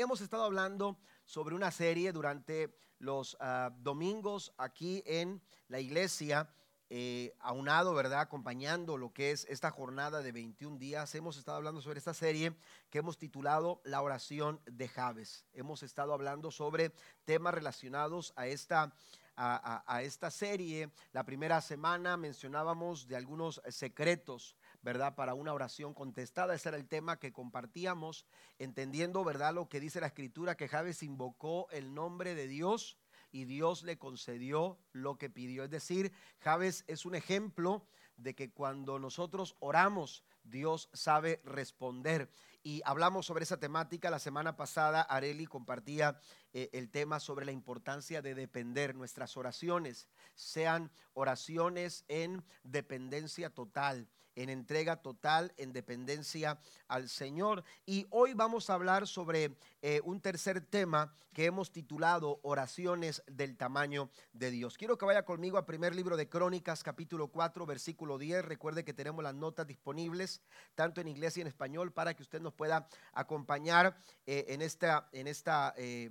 hemos estado hablando sobre una serie durante los ah, domingos aquí en la iglesia, eh, aunado, ¿verdad? Acompañando lo que es esta jornada de 21 días. Hemos estado hablando sobre esta serie que hemos titulado La oración de Javes. Hemos estado hablando sobre temas relacionados a esta a, esta serie. La primera semana mencionábamos de algunos secretos ¿verdad? Para una oración contestada. Ese era el tema que compartíamos, entendiendo, ¿verdad? Lo que dice la escritura, que Javes invocó el nombre de Dios y Dios le concedió lo que pidió. Es decir, Javes es un ejemplo de que cuando nosotros oramos, Dios sabe responder. Y hablamos sobre esa temática la semana pasada. Areli compartía eh, el tema sobre la importancia de depender. Nuestras oraciones sean oraciones en dependencia total en entrega total, en dependencia al Señor. Y hoy vamos a hablar sobre eh, un tercer tema que hemos titulado Oraciones del tamaño de Dios. Quiero que vaya conmigo al primer libro de Crónicas, capítulo 4, versículo 10. Recuerde que tenemos las notas disponibles, tanto en inglés y en español, para que usted nos pueda acompañar eh, en esta... En esta eh,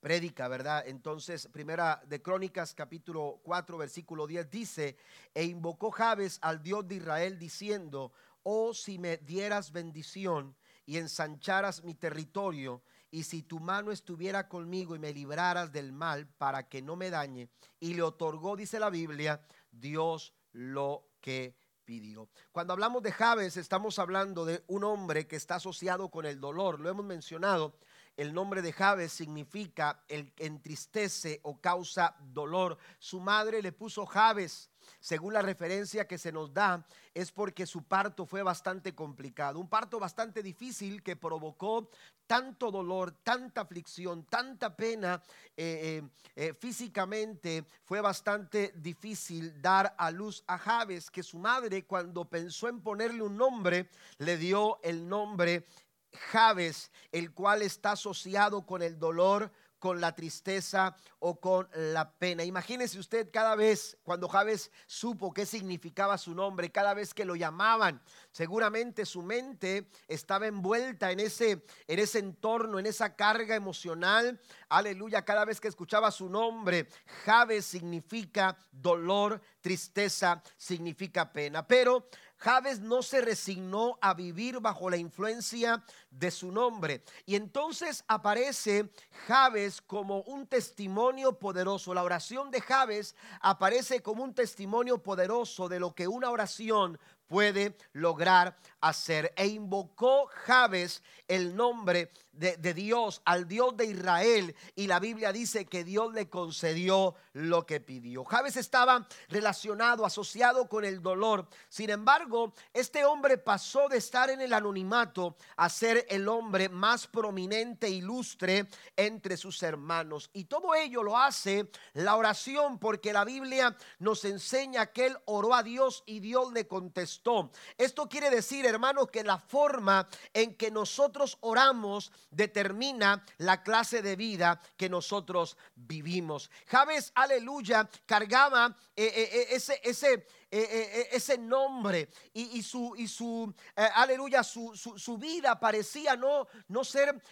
prédica, ¿verdad? Entonces, primera de Crónicas, capítulo 4, versículo 10, dice, e invocó Jabes al Dios de Israel diciendo, oh si me dieras bendición y ensancharas mi territorio, y si tu mano estuviera conmigo y me libraras del mal para que no me dañe, y le otorgó, dice la Biblia, Dios lo que pidió. Cuando hablamos de Jabes, estamos hablando de un hombre que está asociado con el dolor, lo hemos mencionado el nombre de Jabes significa el que entristece o causa dolor. Su madre le puso Jabes. Según la referencia que se nos da, es porque su parto fue bastante complicado. Un parto bastante difícil que provocó tanto dolor, tanta aflicción, tanta pena. Eh, eh, eh, físicamente fue bastante difícil dar a luz a Jabes, que su madre cuando pensó en ponerle un nombre, le dio el nombre Javes, el cual está asociado con el dolor, con la tristeza o con la pena. Imagínese usted cada vez cuando Javes supo qué significaba su nombre, cada vez que lo llamaban, seguramente su mente estaba envuelta en ese en ese entorno, en esa carga emocional. Aleluya, cada vez que escuchaba su nombre, Javes significa dolor, tristeza, significa pena. Pero Javes no se resignó a vivir bajo la influencia de su nombre. Y entonces aparece Javes como un testimonio poderoso. La oración de Javes aparece como un testimonio poderoso de lo que una oración puede lograr hacer. E invocó Jabes el nombre de, Dios, al Dios de Israel, y la Biblia dice que Dios le concedió lo que pidió. Jabes estaba relacionado, asociado con el dolor. Sin embargo, este hombre pasó de estar en el anonimato a ser el hombre más prominente ilustre entre sus hermanos. Y todo ello lo hace la oración, porque la Biblia nos enseña que él oró a Dios y Dios le contestó. Esto quiere decir, hermanos, que la forma en que nosotros oramos determina la clase de vida que nosotros vivimos. Javes, aleluya, cargaba eh, eh, eh, ese, ese eh, eh, eh, ese nombre y, su, y su aleluya, su, su, vida parecía no, no ser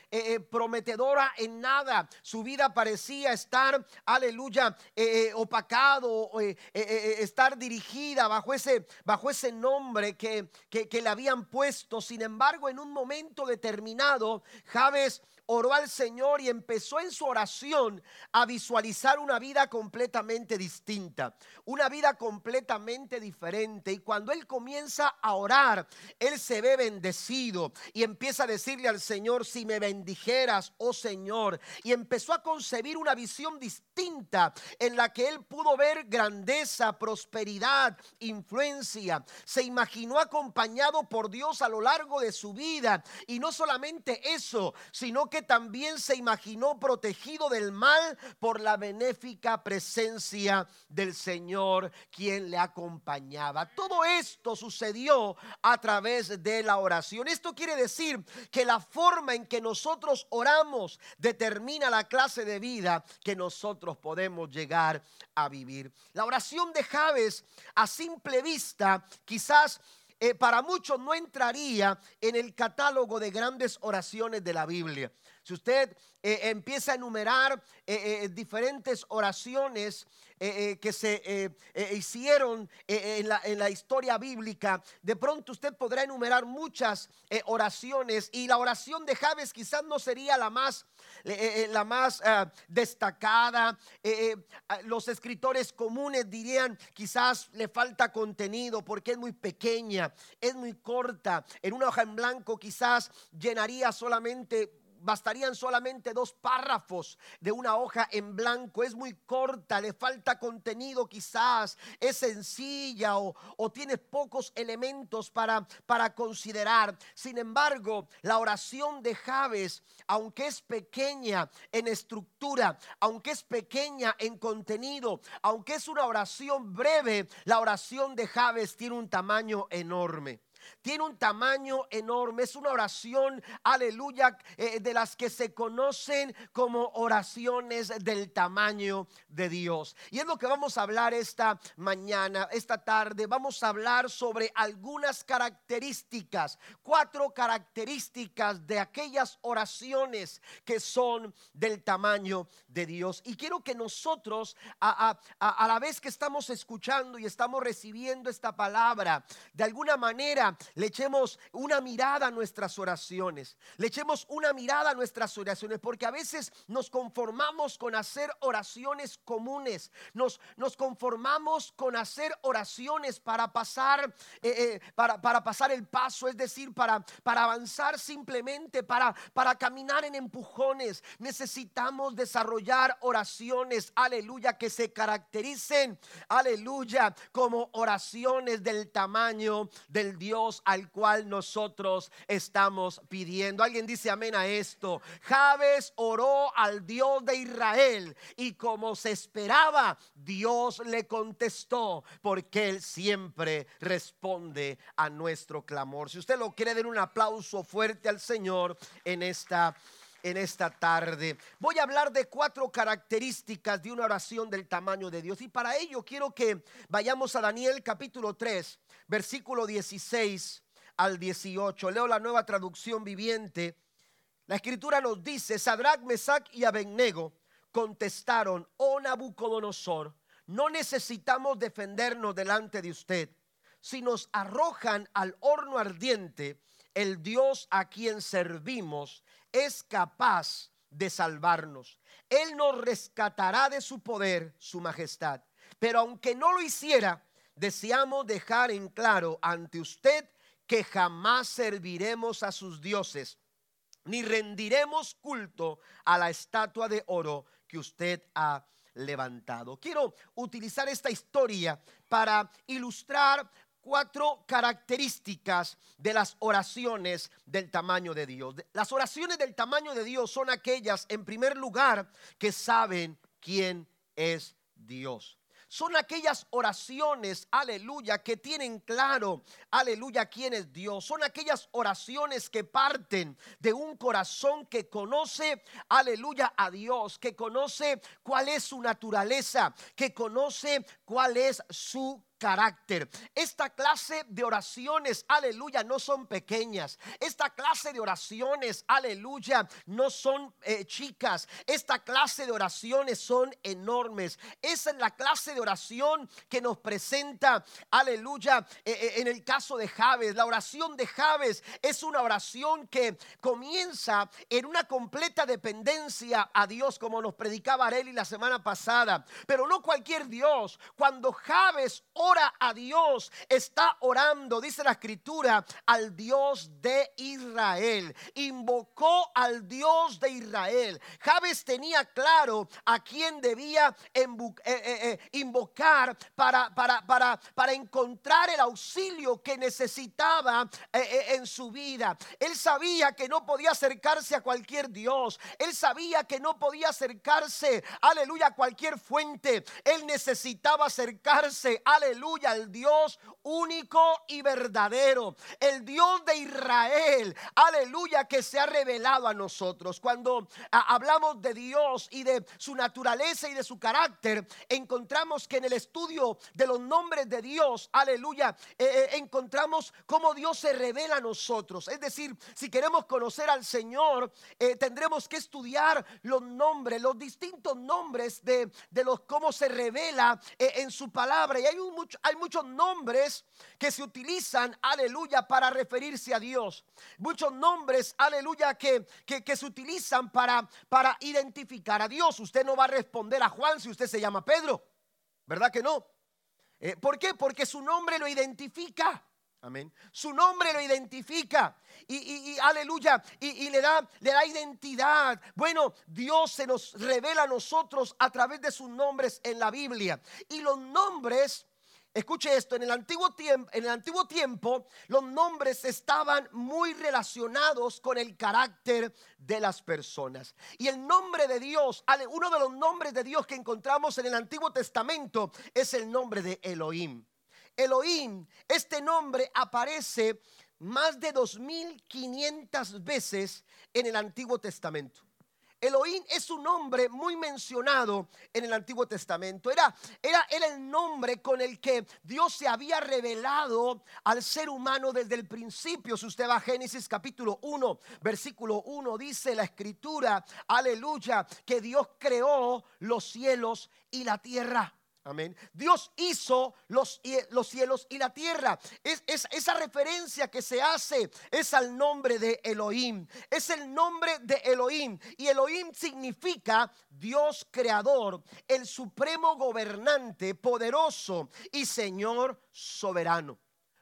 prometedora en nada. Su vida parecía estar, aleluya, opacado, estar dirigida bajo ese, bajo ese nombre que, que, que le habían puesto. Sin embargo, en un momento determinado, Javes oró al Señor y empezó en su oración a visualizar una vida completamente distinta, una vida completamente diferente. Y cuando él comienza a orar, él se ve bendecido y empieza a decirle al Señor, si me bendijeras, oh Señor. Y empezó a concebir una visión distinta en la que él pudo ver grandeza, prosperidad, influencia. Se imaginó acompañado por Dios a lo largo de su vida. Y no solamente eso, sino que también se imaginó protegido del mal por la benéfica presencia del Señor quien le acompañaba. Todo esto sucedió a través de la oración. Esto quiere decir que la forma en que nosotros oramos determina la clase de vida que nosotros podemos llegar a vivir. La oración de Javes a simple vista quizás eh, para muchos no entraría en el catálogo de grandes oraciones de la Biblia. Si usted eh, empieza a enumerar eh, diferentes oraciones que se hicieron en la, en, la, historia bíblica, de pronto usted podrá enumerar muchas oraciones y la oración de Javes quizás no sería la más, la más destacada. los escritores comunes dirían quizás le falta contenido porque es muy pequeña, es muy corta. En una hoja en blanco quizás llenaría solamente bastarían solamente dos párrafos de una hoja en blanco. Es muy corta, le falta contenido quizás, es sencilla o, tiene pocos elementos para, para considerar. Sin embargo, la oración de Javes, aunque es pequeña en estructura, aunque es pequeña en contenido, aunque es una oración breve, la oración de Javes tiene un tamaño enorme. Tiene un tamaño enorme. Es una oración, aleluya, eh, de las que se conocen como oraciones del tamaño de Dios. Y es lo que vamos a hablar esta mañana, esta tarde. Vamos a hablar sobre algunas características, cuatro características de aquellas oraciones que son del tamaño de Dios. Y quiero que nosotros, a, a la vez que estamos escuchando y estamos recibiendo esta palabra, de alguna manera le echemos una mirada a nuestras oraciones, le echemos una mirada a nuestras oraciones, porque a veces nos conformamos con hacer oraciones comunes, nos, nos conformamos con hacer oraciones para pasar, eh, eh, para, para, pasar el paso, es decir, para, para avanzar simplemente, para, para caminar en empujones. Necesitamos desarrollar oraciones, aleluya, que se caractericen, aleluya, como oraciones del tamaño del Dios al cual nosotros estamos pidiendo. Alguien dice amén a esto. Javes oró al Dios de Israel y como se esperaba, Dios le contestó porque Él siempre responde a nuestro clamor. Si usted lo quiere, den un aplauso fuerte al Señor en esta en esta tarde. Voy a hablar de cuatro características de una oración del tamaño de Dios. Y para ello quiero que vayamos a Daniel capítulo 3, versículo 16 al 18. Leo la nueva traducción viviente. La escritura nos dice, Sadrach, Mesach y Abednego contestaron, oh Nabucodonosor, no necesitamos defendernos delante de usted. Si nos arrojan al horno ardiente, el Dios a quien servimos es capaz de salvarnos. Él nos rescatará de su poder, su majestad. Pero aunque no lo hiciera, deseamos dejar en claro ante usted que jamás serviremos a sus dioses, ni rendiremos culto a la estatua de oro que usted ha levantado. Quiero utilizar esta historia para ilustrar cuatro características de las oraciones del tamaño de Dios. Las oraciones del tamaño de Dios son aquellas, en primer lugar, que saben quién es Dios. Son aquellas oraciones, aleluya, que tienen claro, aleluya, quién es Dios. Son aquellas oraciones que parten de un corazón que conoce, aleluya, a Dios, que conoce cuál es su naturaleza, que conoce cuál es su carácter. Esta clase de oraciones, aleluya, no son pequeñas. Esta clase de oraciones, aleluya, no son eh, chicas. Esta clase de oraciones son enormes. Esa es la clase de oración que nos presenta, aleluya, eh, eh, en el caso de Javes. La oración de Javes es una oración que comienza en una completa dependencia a Dios, como nos predicaba Areli la semana pasada. Pero no cualquier Dios. Cuando Javes ora a Dios, está orando, dice la escritura, al Dios de Israel. Invocó al Dios de Israel. Javes tenía claro a quién debía eh, eh, eh, invocar para, para, para, para encontrar el auxilio que necesitaba en su vida. Él sabía que no podía acercarse a cualquier Dios. Él sabía que no podía acercarse, aleluya, a cualquier fuente. Él necesitaba acercarse, aleluya aleluya, al Dios único y verdadero, el Dios de Israel, aleluya, que se ha revelado a nosotros. Cuando hablamos de Dios y de su naturaleza y de su carácter, encontramos que en el estudio de los nombres de Dios, aleluya, eh, eh, encontramos cómo Dios se revela a nosotros. Es decir, si queremos conocer al Señor, eh, tendremos que estudiar los nombres, los distintos nombres de, de los cómo se revela en su palabra. Y hay, hay muchos nombres que se utilizan, aleluya, para referirse a Dios. Muchos nombres, aleluya, que, que, se utilizan para, para identificar a Dios. Usted no va a responder a Juan si usted se llama Pedro, ¿verdad que no? Eh, ¿Por qué? Porque su nombre lo identifica. Amén. Su nombre lo identifica y, aleluya y, le, da, le da identidad. Bueno, Dios se nos revela a nosotros a través de sus nombres en la Biblia. Y los nombres Escuche esto, en el, antiguo tiempo, en el antiguo tiempo los nombres estaban muy relacionados con el carácter de las personas. Y el nombre de Dios, uno de los nombres de Dios que encontramos en el Antiguo Testamento es el nombre de Elohim. Elohim, este nombre aparece más de 2500 veces en el Antiguo Testamento. Elohim es un nombre muy mencionado en el Antiguo Testamento. Era, era, el nombre con el que Dios se había revelado al ser humano desde el principio. Si usted va a Génesis capítulo 1, versículo 1, dice la escritura, aleluya, que Dios creó los cielos y la tierra. Amén. Dios hizo los, los, cielos y la tierra. Es, esa referencia que se hace es al nombre de Elohim. Es el nombre de Elohim. Y Elohim significa Dios creador, el supremo gobernante, poderoso y Señor soberano.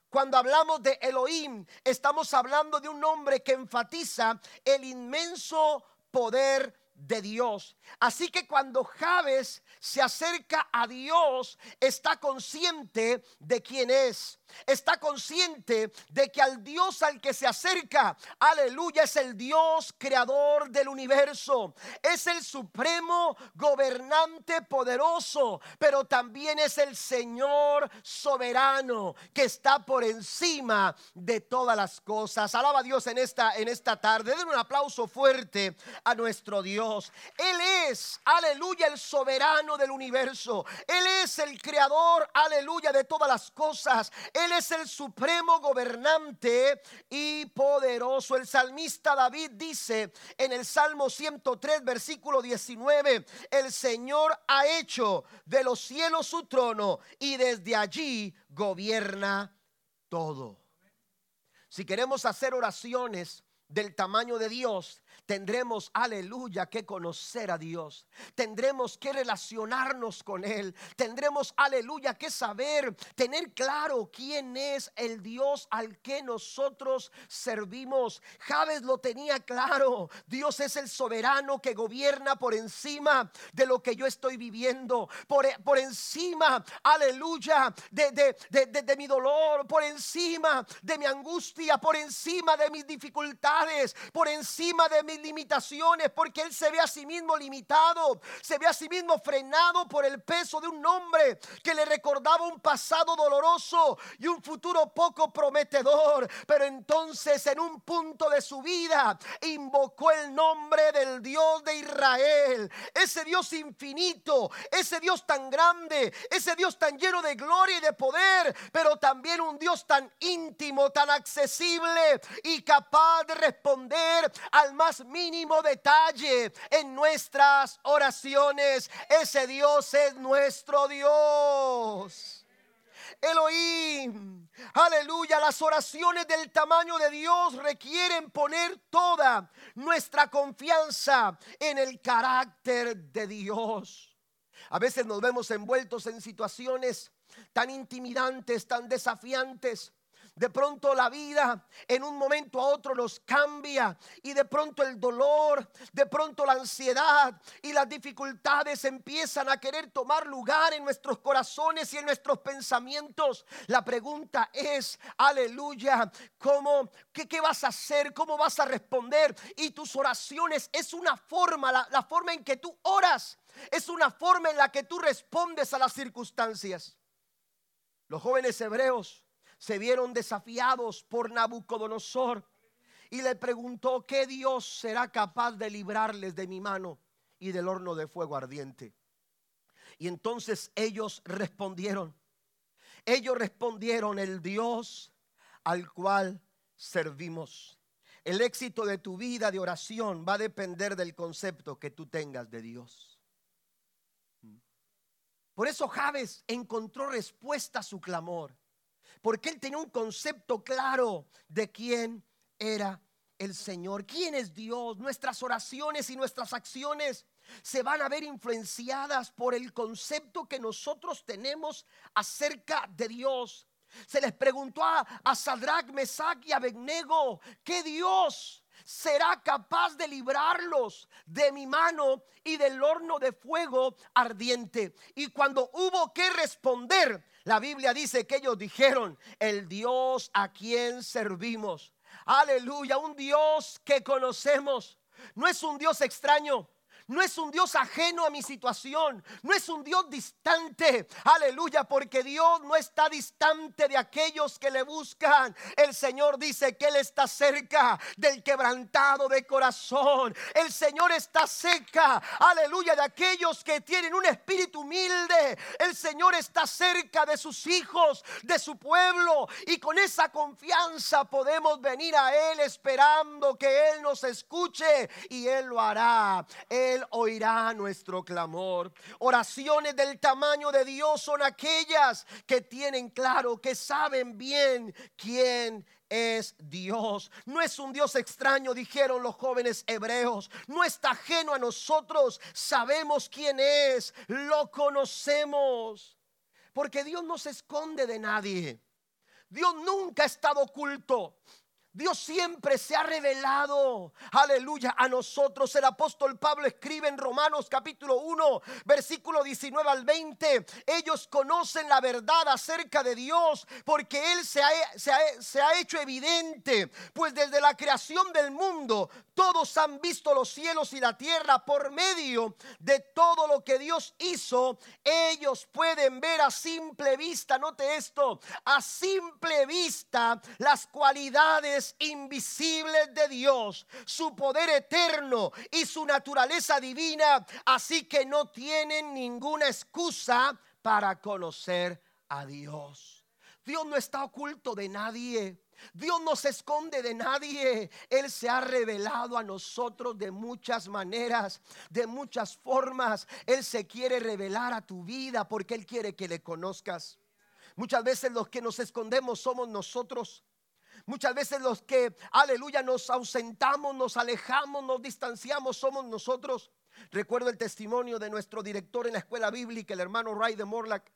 Cuando hablamos de Elohim, estamos hablando de un nombre que enfatiza el inmenso poder de Dios. Así que cuando Javes se acerca a Dios, está consciente de quién es. Está consciente de que al Dios al que se acerca, aleluya, es el Dios creador del universo. Es el supremo gobernante poderoso, pero también es el Señor soberano que está por encima de todas las cosas. Alaba a Dios en esta, en esta tarde. Den un aplauso fuerte a nuestro Dios. Él es, aleluya, el soberano del universo. Él es el creador, aleluya, de todas las cosas. Él es el supremo gobernante y poderoso. El salmista David dice en el Salmo 103, versículo 19, el Señor ha hecho de los cielos su trono y desde allí gobierna todo. Si queremos hacer oraciones del tamaño de Dios, tendremos, aleluya, que conocer a Dios. Tendremos que relacionarnos con Él. Tendremos, aleluya, que saber, tener claro quién es el Dios al que nosotros servimos. Javes lo tenía claro. Dios es el soberano que gobierna por encima de lo que yo estoy viviendo. Por, por encima, aleluya, de, de, de mi dolor. Por encima de mi angustia. Por encima de mis dificultades. Por encima de mis limitaciones, porque Él se ve a sí mismo limitado, se ve a sí mismo frenado por el peso de un nombre que le recordaba un pasado doloroso y un futuro poco prometedor. Pero entonces en un punto de su vida invocó el nombre del Dios de Israel, ese Dios infinito, ese Dios tan grande, ese Dios tan lleno de gloria y de poder, pero también un Dios tan íntimo, tan accesible y capaz de responder al más mínimo detalle en nuestras oraciones. Ese Dios es nuestro Dios. Elohim, aleluya, las oraciones del tamaño de Dios requieren poner toda nuestra confianza en el carácter de Dios. A veces nos vemos envueltos en situaciones tan intimidantes, tan desafiantes, de pronto la vida en un momento a otro nos cambia y de pronto el dolor, de pronto la ansiedad y las dificultades empiezan a querer tomar lugar en nuestros corazones y en nuestros pensamientos. La pregunta es, aleluya, ¿cómo, qué, vas a hacer? ¿Cómo vas a responder? Y tus oraciones es una forma, la forma en que tú oras, es una forma en la que tú respondes a las circunstancias. Los jóvenes hebreos se vieron desafiados por Nabucodonosor y le preguntó, ¿qué Dios será capaz de librarles de mi mano y del horno de fuego ardiente? Y entonces ellos respondieron, ellos respondieron, el Dios al cual servimos. El éxito de tu vida de oración va a depender del concepto que tú tengas de Dios. Por eso Javes encontró respuesta a su clamor, porque él tenía un concepto claro de quién era el Señor, quién es Dios. Nuestras oraciones y nuestras acciones se van a ver influenciadas por el concepto que nosotros tenemos acerca de Dios. Se les preguntó a, a Sadrach, Mesach y Abednego, ¿qué Dios será capaz de librarlos de mi mano y del horno de fuego ardiente? Y cuando hubo que responder, la Biblia dice que ellos dijeron, el Dios a quien servimos. Aleluya, un Dios que conocemos. No es un Dios extraño no es un Dios ajeno a mi situación, no es un Dios distante, aleluya, porque Dios no está distante de aquellos que le buscan. El Señor dice que Él está cerca del quebrantado de corazón. El Señor está cerca, aleluya, de aquellos que tienen un espíritu humilde. El Señor está cerca de sus hijos, de su pueblo, y con esa confianza podemos venir a Él esperando que Él nos escuche y Él lo hará. Oirá nuestro clamor. Oraciones del tamaño de Dios son aquellas que tienen claro, que saben bien quién es Dios. No es un Dios extraño, dijeron los jóvenes hebreos. No está ajeno a nosotros. Sabemos quién es. Lo conocemos. Porque Dios no se esconde de nadie. Dios nunca ha estado oculto. Dios siempre se ha revelado, aleluya, a nosotros. El apóstol Pablo escribe en Romanos capítulo 1, versículo 19 al 20. Ellos conocen la verdad acerca de Dios porque Él se ha, se ha hecho evidente. Pues desde la creación del mundo, todos han visto los cielos y la tierra por medio de todo lo que Dios hizo. Ellos pueden ver a simple vista, note esto, a simple vista las cualidades invisibles de Dios, su poder eterno y su naturaleza divina, así que no tienen ninguna excusa para conocer a Dios. Dios no está oculto de nadie. Dios no se esconde de nadie. Él se ha revelado a nosotros de muchas maneras, de muchas formas. Él se quiere revelar a tu vida porque Él quiere que le conozcas. Muchas veces los que nos escondemos somos nosotros. Muchas veces los que, aleluya, nos ausentamos, nos alejamos, nos distanciamos, somos nosotros. Recuerdo el testimonio de nuestro director en la escuela bíblica, el hermano Ray de Morlack,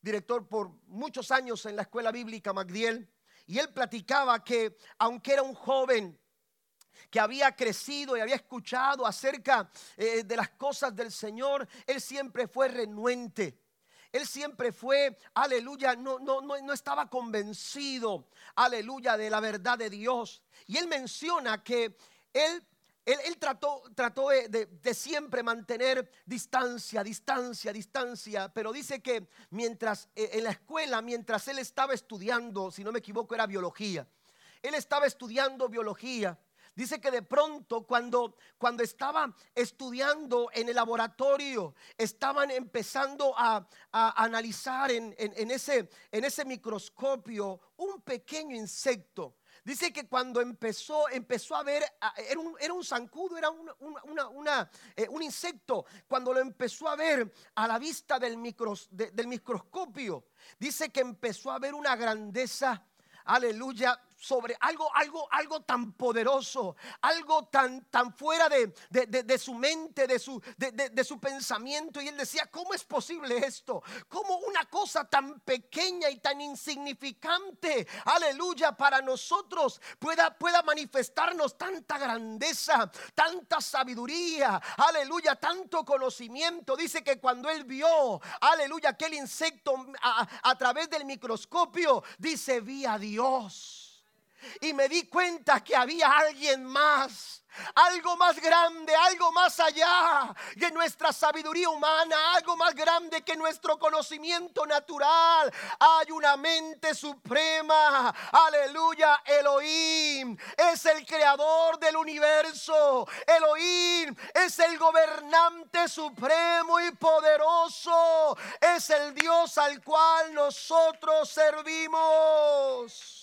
director por muchos años en la escuela bíblica MacDiel. Y él platicaba que aunque era un joven, que había crecido y había escuchado acerca eh, de las cosas del Señor, él siempre fue renuente. Él siempre fue, aleluya, no, no, no, no estaba convencido, aleluya, de la verdad de Dios. Y él menciona que él él, trató, trató de, siempre mantener distancia, distancia, distancia, pero dice que mientras eh, en la escuela, mientras él estaba estudiando, si no me equivoco, era biología. Él estaba estudiando biología Dice que de pronto cuando, cuando estaba estudiando en el laboratorio, estaban empezando a, analizar en, ese, en ese microscopio un pequeño insecto. Dice que cuando empezó, empezó a ver, era un, era un zancudo, era eh, un, insecto. Cuando lo empezó a ver a la vista del, del microscopio, dice que empezó a ver una grandeza, aleluya, sobre algo, algo, algo tan poderoso, algo tan, tan fuera de, de, su mente, de su, de, su pensamiento. Y él decía, ¿cómo es posible esto? ¿Cómo una cosa tan pequeña y tan insignificante, aleluya, para nosotros pueda, pueda manifestarnos tanta grandeza, tanta sabiduría, aleluya, tanto conocimiento? Dice que cuando él vio, aleluya, aquel insecto a, a través del microscopio, dice, vi a Dios. Y me di cuenta que había alguien más algo más grande, algo más allá de nuestra sabiduría humana, algo más grande que nuestro conocimiento natural. Hay una mente suprema, aleluya, Elohim es el creador del universo, Elohim es el gobernante supremo y poderoso, es el Dios al cual nosotros servimos.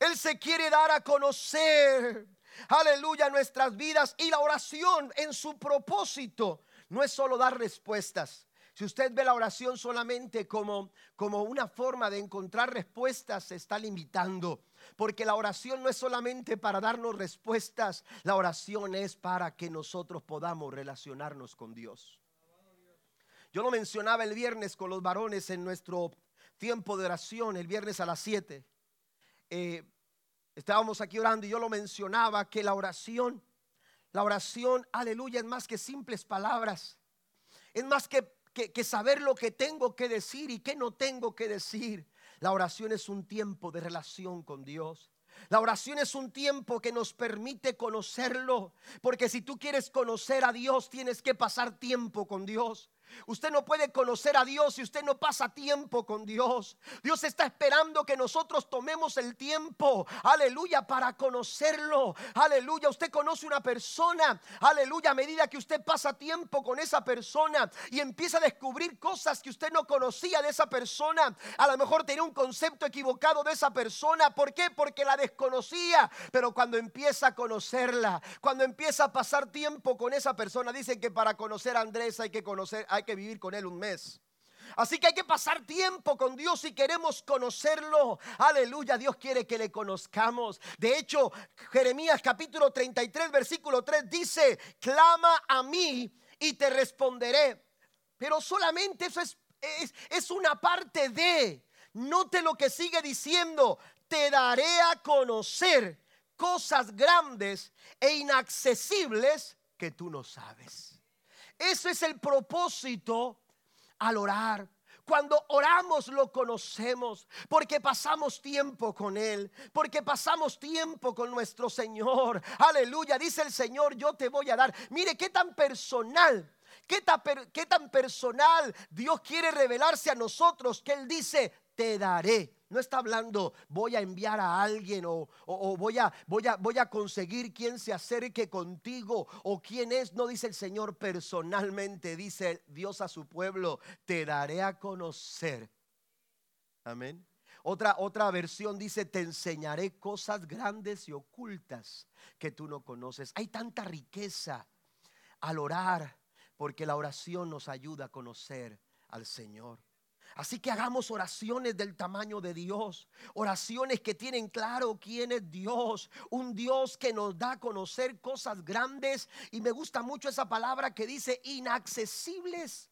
Él se quiere dar a conocer aleluya, nuestras vidas. Y la oración en su propósito no es solo dar respuestas. Si usted ve la oración solamente como, como una forma de encontrar respuestas, se está limitando. Porque la oración no es solamente para darnos respuestas, la oración es para que nosotros podamos relacionarnos con Dios. Yo lo mencionaba el viernes con los varones en nuestro tiempo de oración, el viernes a las 7. Eh, Estábamos aquí orando y yo lo mencionaba que la oración, la oración, aleluya, es más que simples palabras. Es más que, que, saber lo que tengo que decir y qué no tengo que decir. La oración es un tiempo de relación con Dios. La oración es un tiempo que nos permite conocerlo, porque si tú quieres conocer a Dios, tienes que pasar tiempo con Dios. Usted no puede conocer a Dios si usted no pasa tiempo con Dios. Dios está esperando que nosotros tomemos el tiempo, aleluya, para conocerlo. Aleluya, usted conoce una persona, aleluya, a medida que usted pasa tiempo con esa persona y empieza a descubrir cosas que usted no conocía de esa persona. A lo mejor tenía un concepto equivocado de esa persona. ¿Por qué? Porque la desconocía. Pero cuando empieza a conocerla, cuando empieza a pasar tiempo con esa persona, dicen que para conocer a Andrés hay que conocer, que vivir con Él un mes. Así que hay que pasar tiempo con Dios si queremos conocerlo. Aleluya, Dios quiere que le conozcamos. De hecho, Jeremías capítulo 33, versículo 3 dice, clama a mí y te responderé. Pero solamente eso es, es, es una parte de. Note lo que sigue diciendo, te daré a conocer cosas grandes e inaccesibles que tú no sabes. Ese es el propósito al orar. Cuando oramos lo conocemos porque pasamos tiempo con Él, porque pasamos tiempo con nuestro Señor. Aleluya, dice el Señor, yo te voy a dar. Mire qué tan personal, qué tan, qué tan personal Dios quiere revelarse a nosotros que Él dice, te daré. No está hablando, voy a enviar a alguien o, voy, a, voy, a, voy a conseguir quien se acerque contigo o quién es. No dice el Señor personalmente, dice Dios a su pueblo, te daré a conocer. Amén. Otra, otra versión dice, te enseñaré cosas grandes y ocultas que tú no conoces. Hay tanta riqueza al orar, porque la oración nos ayuda a conocer al Señor. Así que hagamos oraciones del tamaño de Dios, oraciones que tienen claro quién es Dios, un Dios que nos da a conocer cosas grandes. Y me gusta mucho esa palabra que dice inaccesibles.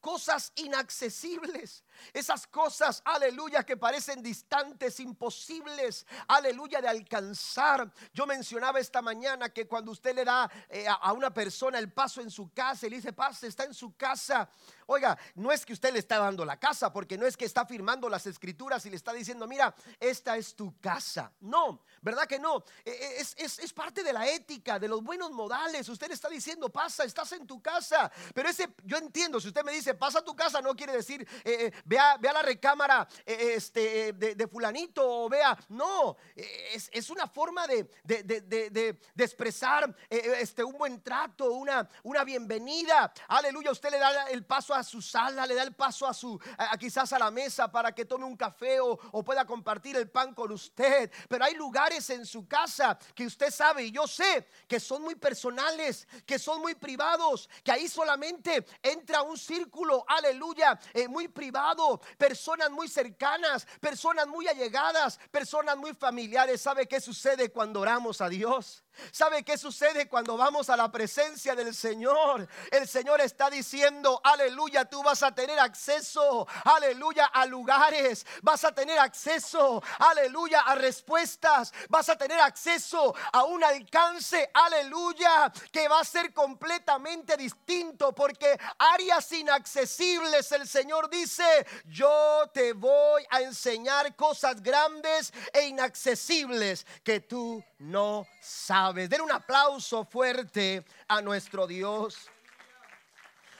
Cosas inaccesibles, esas cosas, aleluya, que parecen distantes, imposibles, aleluya, de alcanzar. Yo mencionaba esta mañana que cuando usted le da eh, a una persona el paso en su casa y le dice, pase, está en su casa, Oiga, no es que usted le está dando la casa, porque no es que está firmando las escrituras y le está diciendo, mira, esta es tu casa. No, ¿verdad que no? E, e, es, parte de la ética, de los buenos modales. Usted le está diciendo, pasa, estás en tu casa. Pero ese, yo entiendo, si usted me dice, pasa a tu casa, no quiere decir, eh, eh, vea, vea, la recámara eh, este, de, fulanito o vea, no, es, una forma de, de, expresar este, un buen trato, una, una bienvenida. Aleluya, usted le da el paso a su sala, le da el paso a su, quizás a la mesa para que tome un café o, pueda compartir el pan con usted. Pero hay lugares en su casa que usted sabe y yo sé que son muy personales, que son muy privados, que ahí solamente entra un círculo, aleluya, eh, muy privado, personas muy cercanas, personas muy allegadas, personas muy familiares. ¿Sabe qué sucede cuando oramos a Dios? ¿Sabe qué sucede cuando vamos a la presencia del Señor? El Señor está diciendo, aleluya, tú vas a tener acceso, aleluya, a lugares, vas a tener acceso, aleluya, a respuestas, vas a tener acceso a un alcance, aleluya, que va a ser completamente distinto porque áreas inaccesibles, el Señor dice, yo te voy a enseñar cosas grandes e inaccesibles que tú no sabes. Den un aplauso fuerte a nuestro Dios.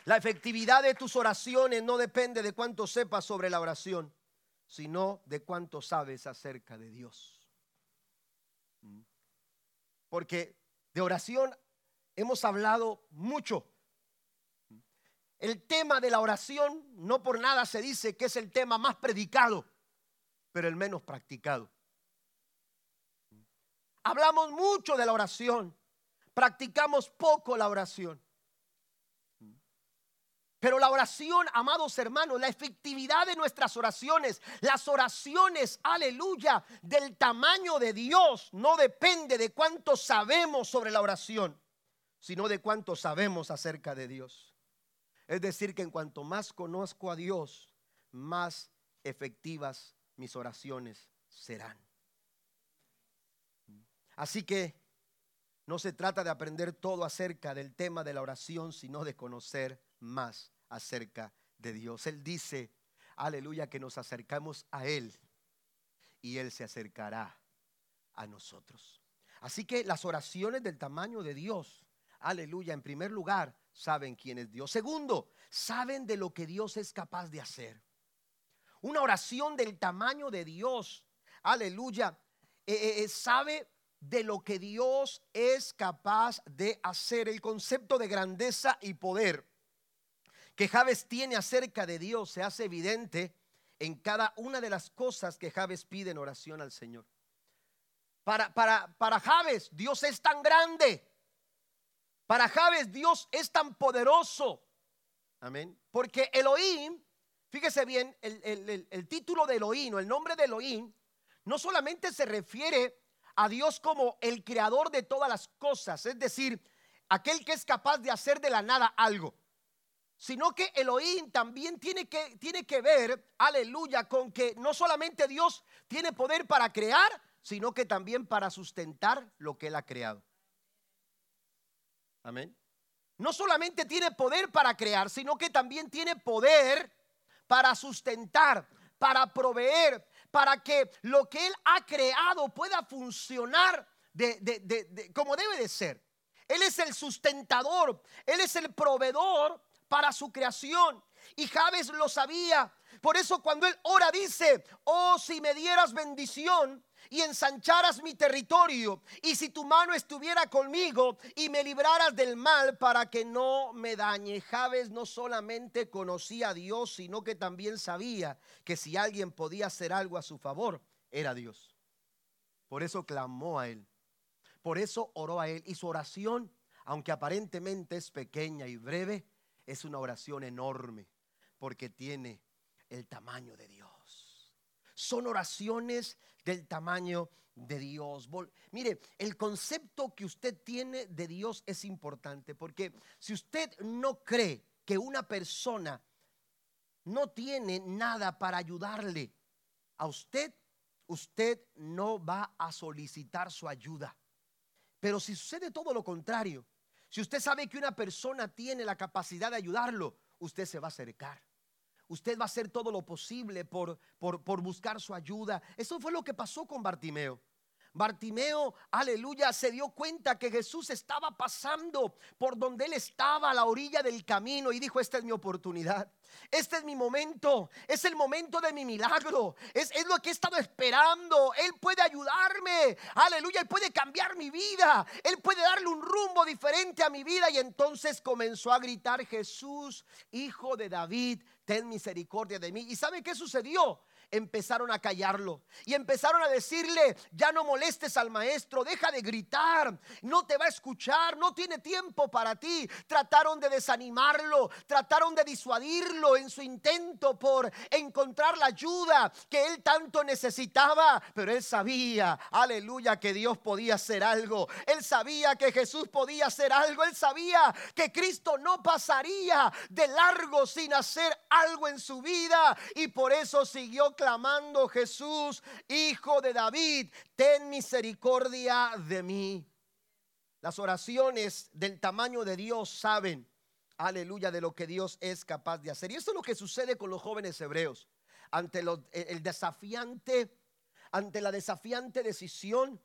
La efectividad de tus oraciones no depende de cuánto sepas sobre la oración, sino de cuánto sabes acerca de Dios. Porque de oración hemos hablado mucho. El tema de la oración no por nada se dice que es el tema más predicado, pero el menos practicado. Hablamos mucho de la oración, practicamos poco la oración. Pero la oración, amados hermanos, la efectividad de nuestras oraciones, las oraciones, aleluya, del tamaño de Dios, no depende de cuánto sabemos sobre la oración, sino de cuánto sabemos acerca de Dios. Es decir, que en cuanto más conozco a Dios, más efectivas mis oraciones serán. Así que no se trata de aprender todo acerca del tema de la oración, sino de conocer más acerca de Dios. Él dice, aleluya, que nos acercamos a Él y Él se acercará a nosotros. Así que las oraciones del tamaño de Dios, aleluya, en primer lugar, saben quién es Dios. Segundo, saben de lo que Dios es capaz de hacer. Una oración del tamaño de Dios, aleluya, eh, eh, eh, sabe de lo que Dios es capaz de hacer. El concepto de grandeza y poder que Javes tiene acerca de Dios se hace evidente en cada una de las cosas que Javes pide en oración al Señor. Para, para, para Javes, Dios es tan grande. Para Javes, Dios es tan poderoso. Amén. Porque Elohim, fíjese bien, el, el, el título de Elohim o el nombre de Elohim, no solamente se refiere a Dios como el creador de todas las cosas, es decir, aquel que es capaz de hacer de la nada algo, sino que Elohim también tiene que, tiene que ver, aleluya, con que no solamente Dios tiene poder para crear, sino que también para sustentar lo que Él ha creado. Amén. No solamente tiene poder para crear, sino que también tiene poder para sustentar, para proveer, para que lo que Él ha creado pueda funcionar de, como debe de ser. Él es el sustentador, Él es el proveedor para su creación. Y Javes lo sabía. Por eso cuando Él ora dice, oh si me dieras bendición y ensancharas mi territorio, y si tu mano estuviera conmigo y me libraras del mal para que no me dañe. Javes no solamente conocía a Dios, sino que también sabía que si alguien podía hacer algo a su favor, era Dios. Por eso clamó a Él. Por eso oró a Él. Y su oración, aunque aparentemente es pequeña y breve, es una oración enorme, porque tiene el tamaño de Dios. Son oraciones del tamaño de Dios. Mire, el concepto que usted tiene de Dios es importante porque si usted no cree que una persona no tiene nada para ayudarle a usted, usted no va a solicitar su ayuda. Pero si sucede todo lo contrario, si usted sabe que una persona tiene la capacidad de ayudarlo, usted se va a acercar. Usted va a hacer todo lo posible por, por, buscar su ayuda. Eso fue lo que pasó con Bartimeo. Bartimeo, aleluya, se dio cuenta que Jesús estaba pasando por donde él estaba a la orilla del camino y dijo, esta es mi oportunidad. Este es mi momento, es el momento de mi milagro, es, es, lo que he estado esperando. Él puede ayudarme, aleluya, Él puede cambiar mi vida, Él puede darle un rumbo diferente a mi vida. Y entonces comenzó a gritar, Jesús, hijo de David, ten misericordia de mí. ¿Y sabe qué sucedió? Empezaron a callarlo y empezaron a decirle, ya no molestes al maestro, deja de gritar, no te va a escuchar, no tiene tiempo para ti. Trataron de desanimarlo, trataron de disuadirlo en su intento por encontrar la ayuda que él tanto necesitaba, pero él sabía, aleluya, que Dios podía hacer algo. Él sabía que Jesús podía hacer algo, él sabía que Cristo no pasaría de largo sin hacer algo en su vida y por eso siguió clamando Jesús, hijo de David, ten misericordia de mí. Las oraciones del tamaño de Dios saben, aleluya, de lo que Dios es capaz de hacer. Y esto es lo que sucede con los jóvenes hebreos ante el desafiante, ante la desafiante decisión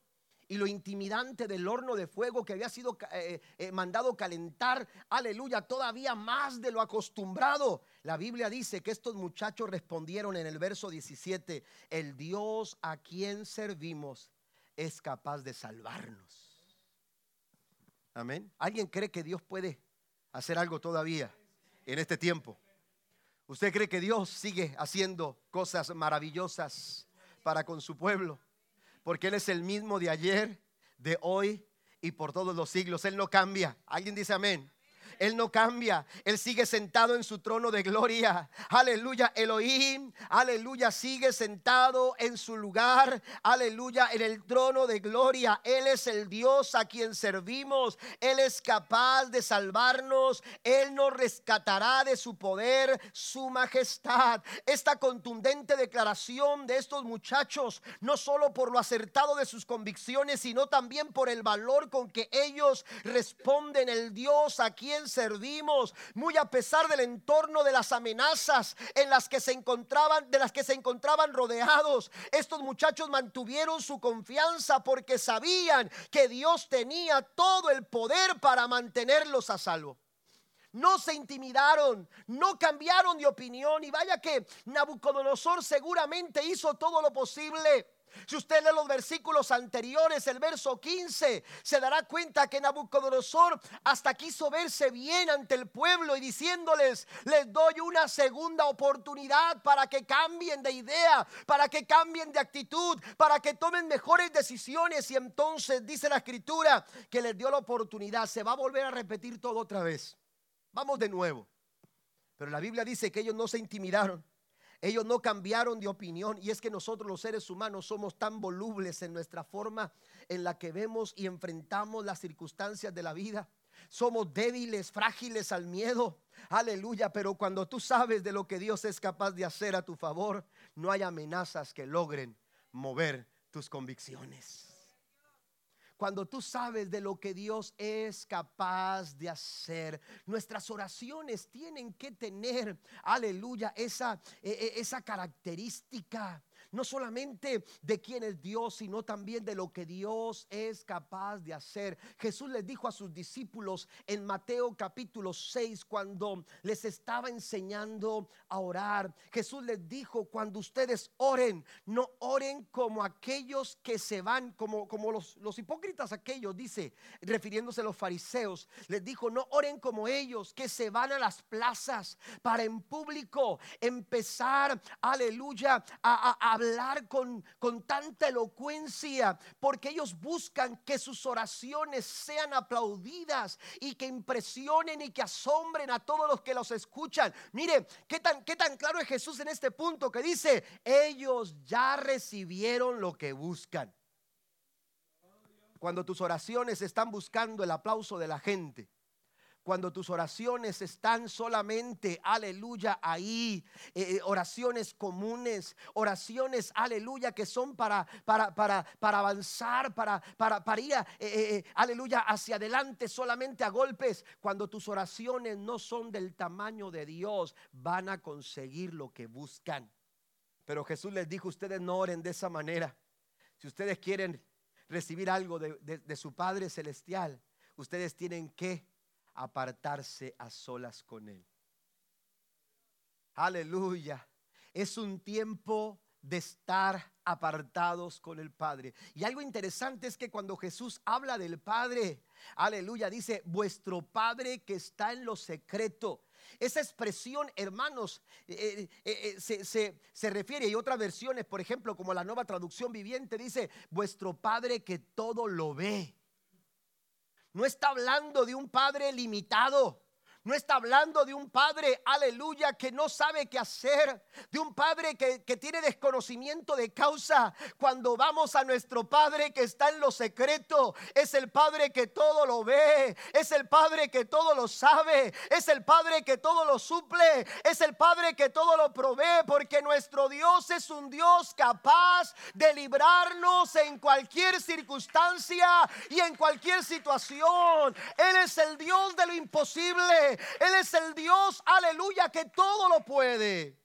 y lo intimidante del horno de fuego que había sido eh, eh, mandado calentar, aleluya, todavía más de lo acostumbrado. La Biblia dice que estos muchachos respondieron en el verso 17, el Dios a quien servimos es capaz de salvarnos. Amén. ¿Alguien cree que Dios puede hacer algo todavía en este tiempo? ¿Usted cree que Dios sigue haciendo cosas maravillosas para con su pueblo? Porque Él es el mismo de ayer, de hoy y por todos los siglos. Él no cambia. ¿Alguien dice amén? Él no cambia. Él sigue sentado en su trono de gloria. Aleluya. Elohim. Aleluya. Sigue sentado en su lugar. Aleluya. En el trono de gloria. Él es el Dios a quien servimos. Él es capaz de salvarnos. Él nos rescatará de su poder, su majestad. Esta contundente declaración de estos muchachos, no solo por lo acertado de sus convicciones, sino también por el valor con que ellos responden el Dios a quien servimos, muy a pesar del entorno de las amenazas en las que se encontraban, de las que se encontraban rodeados. Estos muchachos mantuvieron su confianza porque sabían que Dios tenía todo el poder para mantenerlos a salvo no se intimidaron, no cambiaron de opinión. Y vaya que Nabucodonosor seguramente hizo todo lo posible si usted lee los versículos anteriores, el verso 15, se dará cuenta que Nabucodonosor hasta quiso verse bien ante el pueblo y diciéndoles, les doy una segunda oportunidad para que cambien de idea, para que cambien de actitud, para que tomen mejores decisiones. Y entonces dice la escritura que les dio la oportunidad, se va a volver a repetir todo otra vez. Vamos de nuevo. Pero la Biblia dice que ellos no se intimidaron ellos no cambiaron de opinión y es que nosotros los seres humanos somos tan volubles en nuestra forma en la que vemos y enfrentamos las circunstancias de la vida. Somos débiles, frágiles al miedo. Aleluya, pero cuando tú sabes de lo que Dios es capaz de hacer a tu favor, no hay amenazas que logren mover tus convicciones cuando tú sabes de lo que Dios es capaz de hacer. Nuestras oraciones tienen que tener, aleluya, esa, e, e, esa característica no solamente de quién es Dios, sino también de lo que Dios es capaz de hacer. Jesús les dijo a sus discípulos en Mateo capítulo 6, cuando les estaba enseñando a orar, Jesús les dijo, cuando ustedes oren, no oren como aquellos que se van, como, como los, los hipócritas aquellos, dice, refiriéndose a los fariseos, les dijo, no oren como ellos, que se van a las plazas para en público empezar, aleluya, a, a hablar con, con tanta elocuencia, porque ellos buscan que sus oraciones sean aplaudidas y que impresionen y que asombren a todos los que los escuchan. Mire, qué tan, qué tan claro es Jesús en este punto que dice, ellos ya recibieron lo que buscan. Cuando tus oraciones están buscando el aplauso de la gente, cuando tus oraciones están solamente, aleluya, ahí, eh, eh, oraciones comunes, oraciones, aleluya, que son para, para, para, para avanzar, para, para, para ir, eh, aleluya, hacia adelante solamente a golpes, cuando tus oraciones no son del tamaño de Dios, van a conseguir lo que buscan. Pero Jesús les dijo, ustedes no oren de esa manera. Si ustedes quieren recibir algo de su Padre Celestial, ustedes tienen que apartarse a solas con Él. Aleluya. Es un tiempo de estar apartados con el Padre. Y algo interesante es que cuando Jesús habla del Padre, aleluya, dice, vuestro Padre que está en lo secreto. Esa expresión, hermanos, eh, eh, eh, se, se refiere, y otras versiones, por ejemplo, como la nueva traducción viviente, dice, vuestro Padre que todo lo ve. No está hablando de un Padre limitado. No está hablando de un padre, aleluya, que no sabe qué hacer, de un padre que, tiene desconocimiento de causa. Cuando vamos a nuestro padre que está en lo secreto, es el padre que todo lo ve, es el padre que todo lo sabe, es el padre que todo lo suple, es el padre que todo lo provee, porque nuestro Dios es un Dios capaz de librarnos en cualquier circunstancia y en cualquier situación. Él es el Dios de lo imposible. Él es el Dios, aleluya, que todo lo puede.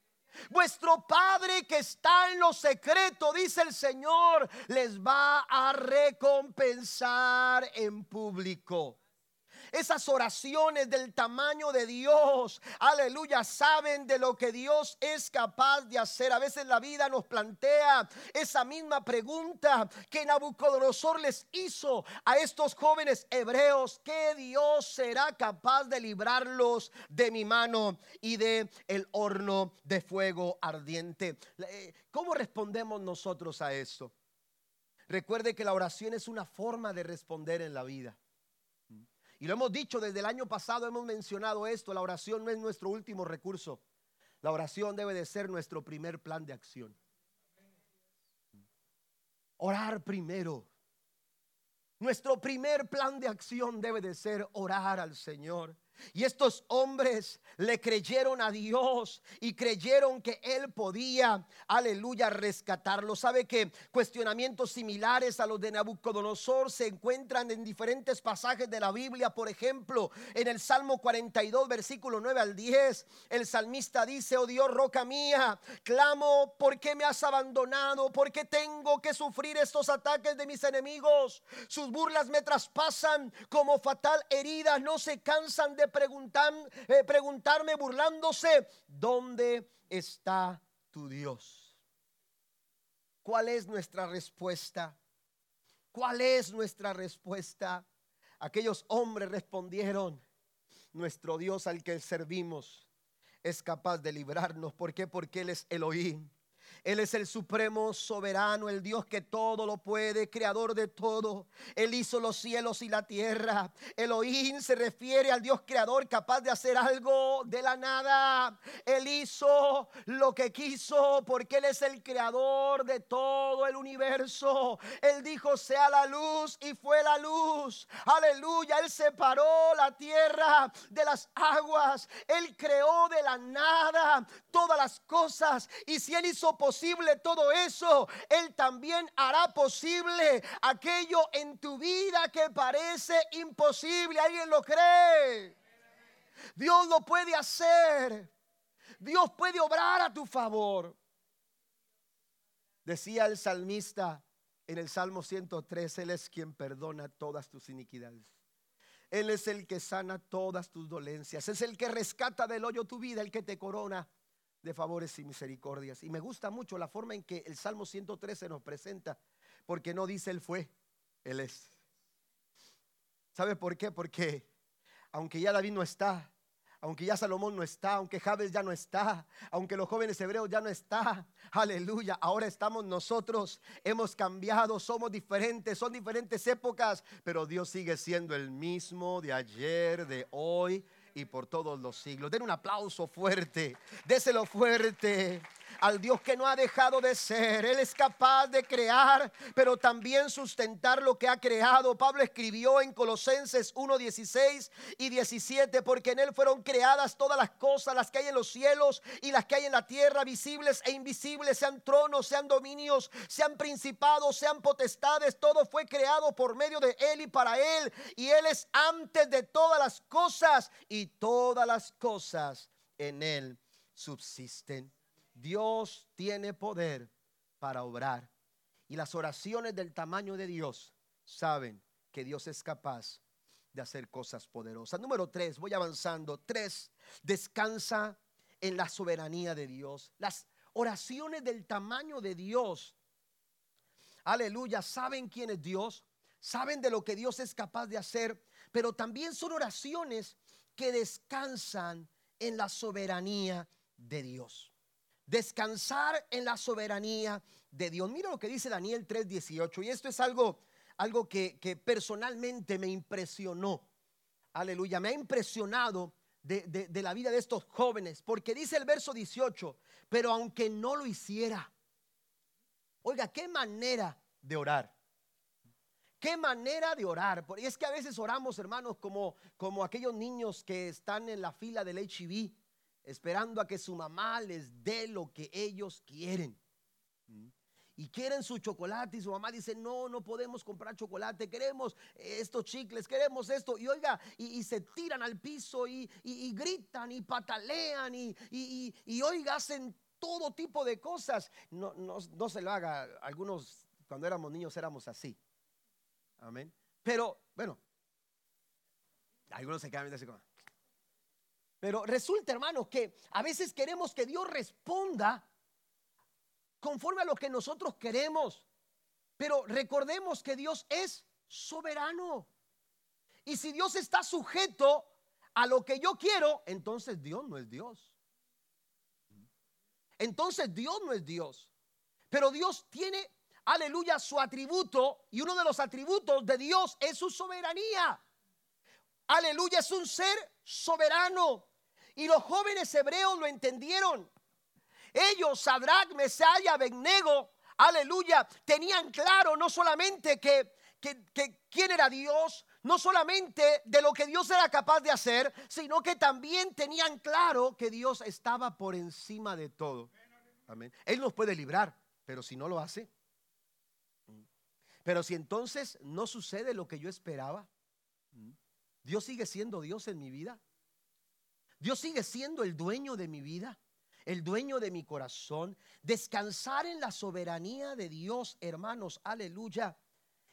Vuestro Padre que está en lo secreto, dice el Señor, les va a recompensar en público esas oraciones del tamaño de Dios, aleluya, saben de lo que Dios es capaz de hacer. A veces la vida nos plantea esa misma pregunta que Nabucodonosor les hizo a estos jóvenes hebreos, ¿qué Dios será capaz de librarlos de mi mano y de el horno de fuego ardiente? Eh, ¿Cómo respondemos nosotros a esto? Recuerde que la oración es una forma de responder en la vida. Y lo hemos dicho desde el año pasado, hemos mencionado esto, la oración no es nuestro último recurso. La oración debe de ser nuestro primer plan de acción. Orar primero. Nuestro primer plan de acción debe de ser orar al Señor. Y estos hombres le creyeron a Dios y creyeron que Él podía, aleluya, rescatarlo. Sabe que cuestionamientos similares a los de Nabucodonosor se encuentran en diferentes pasajes de la Biblia. Por ejemplo, en el Salmo 42, versículo 9 al 10, el salmista dice, oh Dios, roca mía, clamo, ¿por qué me has abandonado? ¿Por qué tengo que sufrir estos ataques de mis enemigos? Sus burlas me traspasan como fatal herida, no se cansan de eh, preguntarme burlándose, ¿dónde está tu Dios? ¿Cuál es nuestra respuesta? ¿Cuál es nuestra respuesta? Aquellos hombres respondieron, nuestro Dios al que servimos es capaz de librarnos. ¿Por qué? Porque Él es Elohim. Él es el supremo soberano, el Dios que todo lo puede, creador de todo. Él hizo los cielos y la tierra. Elohim se refiere al Dios creador capaz de hacer algo de la nada. Él hizo lo que quiso porque Él es el creador de todo el universo. Él dijo, sea la luz y fue la luz. Aleluya. Él separó la tierra de las aguas. Él creó de la nada todas las cosas. Y si Él hizo posible todo eso, Él también hará posible aquello en tu vida que parece imposible. ¿Alguien lo cree? Dios lo puede hacer. Dios puede obrar a tu favor. Decía el salmista en el Salmo 103, Él es quien perdona todas tus iniquidades. Él es el que sana todas tus dolencias. Es el que rescata del hoyo tu vida, el que te corona de favores y misericordias. Y me gusta mucho la forma en que el Salmo 113 nos presenta, porque no dice Él fue, Él es. ¿Sabe por qué? Porque aunque ya David no está, aunque ya Salomón no está, aunque Jabes ya no está, aunque los jóvenes hebreos ya no está, aleluya, ahora estamos nosotros, hemos cambiado, somos diferentes, son diferentes épocas, pero Dios sigue siendo el mismo de ayer, de hoy y por todos los siglos. Den un aplauso fuerte, déselo fuerte al Dios que no ha dejado de ser. Él es capaz de crear, pero también sustentar lo que ha creado. Pablo escribió en Colosenses 1, 16 y 17, porque en Él fueron creadas todas las cosas, las que hay en los cielos y las que hay en la tierra, visibles e invisibles, sean tronos, sean dominios, sean principados, sean potestades. Todo fue creado por medio de Él y para Él. Y Él es antes de todas las cosas y todas las cosas en Él subsisten. Dios tiene poder para obrar. Y las oraciones del tamaño de Dios saben que Dios es capaz de hacer cosas poderosas. Número tres, voy avanzando. Tres, descansa en la soberanía de Dios. Las oraciones del tamaño de Dios, aleluya, saben quién es Dios, saben de lo que Dios es capaz de hacer, pero también son oraciones que descansan en la soberanía de Dios. Descansar en la soberanía de Dios. Mira lo que dice Daniel 3:18 y esto es algo, algo que, que personalmente me impresionó. Aleluya, me ha impresionado de, de, la vida de estos jóvenes, porque dice el verso 18, pero aunque no lo hiciera, oiga, qué manera de orar. Qué manera de orar. Y es que a veces oramos, hermanos, como, como aquellos niños que están en la fila del HIV, esperando a que su mamá les dé lo que ellos quieren. Y quieren su chocolate y su mamá dice, no, no podemos comprar chocolate, queremos estos chicles, queremos esto. Y oiga, y, se tiran al piso y, gritan y patalean y, y, oiga, hacen todo tipo de cosas. No, no, no se lo haga. Algunos, cuando éramos niños, éramos así. Amén. Pero, bueno, algunos se quedan así como. Pero resulta, hermanos, que a veces queremos que Dios responda conforme a lo que nosotros queremos. Pero recordemos que Dios es soberano. Y si Dios está sujeto a lo que yo quiero, entonces Dios no es Dios. Entonces Dios no es Dios. Pero Dios tiene aleluya, su atributo y uno de los atributos de Dios es su soberanía. Aleluya, es un ser soberano. Y los jóvenes hebreos lo entendieron. Ellos, Sadrach, Mesach y Abednego, aleluya, tenían claro no solamente que, que, quién era Dios, no solamente de lo que Dios era capaz de hacer, sino que también tenían claro que Dios estaba por encima de todo. Amén. Él nos puede librar, pero si no lo hace, pero si entonces no sucede lo que yo esperaba, Dios sigue siendo Dios en mi vida. Dios sigue siendo el dueño de mi vida, el dueño de mi corazón. Descansar en la soberanía de Dios, hermanos, aleluya.